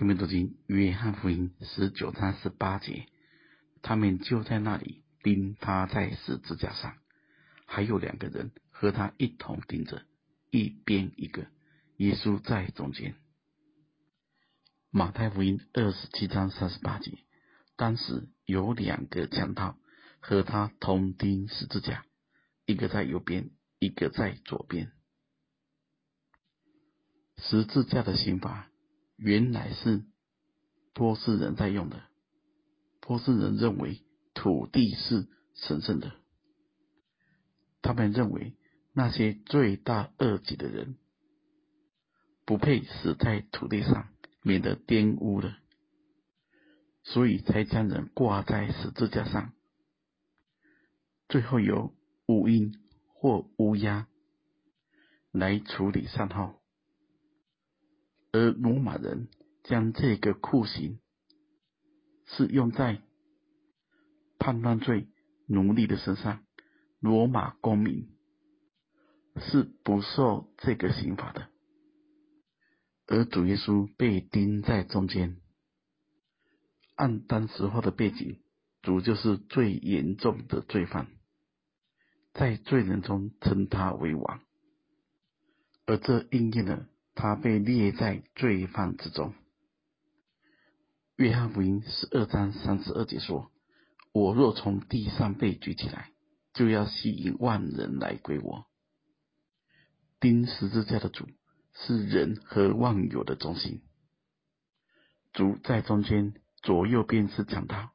生命读经约翰福音十九章十八节，他们就在那里钉他在十字架上，还有两个人和他一同钉着，一边一个，耶稣在中间。马太福音二十七章三十八节，当时有两个强盗和他同钉十字架，一个在右边，一个在左边。十字架的刑罚。原来是波斯人在用的。波斯人认为土地是神圣的，他们认为那些罪大恶极的人不配死在土地上，免得玷污了，所以才将人挂在十字架上，最后由乌鹰或乌鸦来处理善后。而罗马人将这个酷刑是用在叛乱罪奴隶的身上，罗马公民是不受这个刑罚的。而主耶稣被钉在中间，按当时候的背景，主就是最严重的罪犯，在罪人中称他为王，而这应验了。他被列在罪犯之中。约翰福音十二章三十二节说：“我若从地上被举起来，就要吸引万人来归我。”钉十字架的主是人和万有的中心，主在中间，左右边是强盗，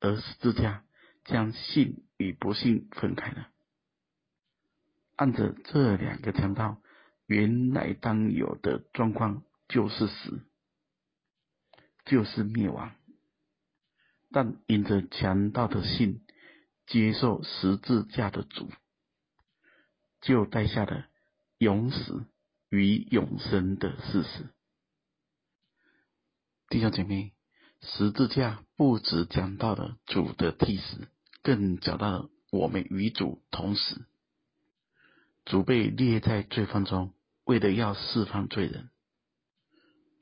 而十字架将信与不信分开了。按着这两个强盗。原来当有的状况就是死，就是灭亡。但因着强盗的信，接受十字架的主，就带下了永死与永生的事实。弟兄姐妹，十字架不只讲到了主的替死，更讲到了我们与主同死。主被列在罪犯中，为了要释放罪人，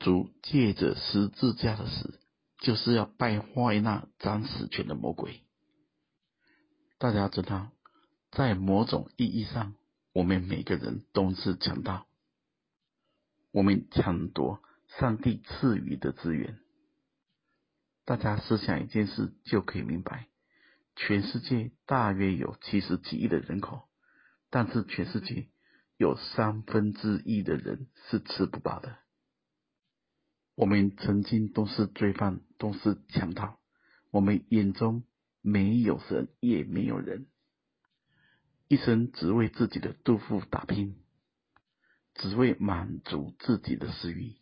主借着十字架的死，就是要败坏那掌死权的魔鬼。大家知道，在某种意义上，我们每个人都是强盗，我们抢夺上帝赐予的资源。大家思想一件事就可以明白：全世界大约有七十几亿的人口。但是全世界有三分之一的人是吃不饱的。我们曾经都是罪犯，都是强盗。我们眼中没有神，也没有人，一生只为自己的肚腹打拼，只为满足自己的私欲。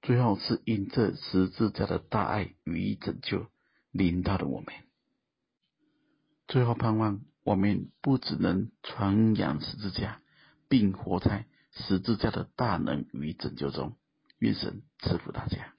最后是因这十字架的大爱与拯救，临到了我们。最后盼望。我们不只能传扬十字架，并活在十字架的大能与拯救中。愿神赐福大家。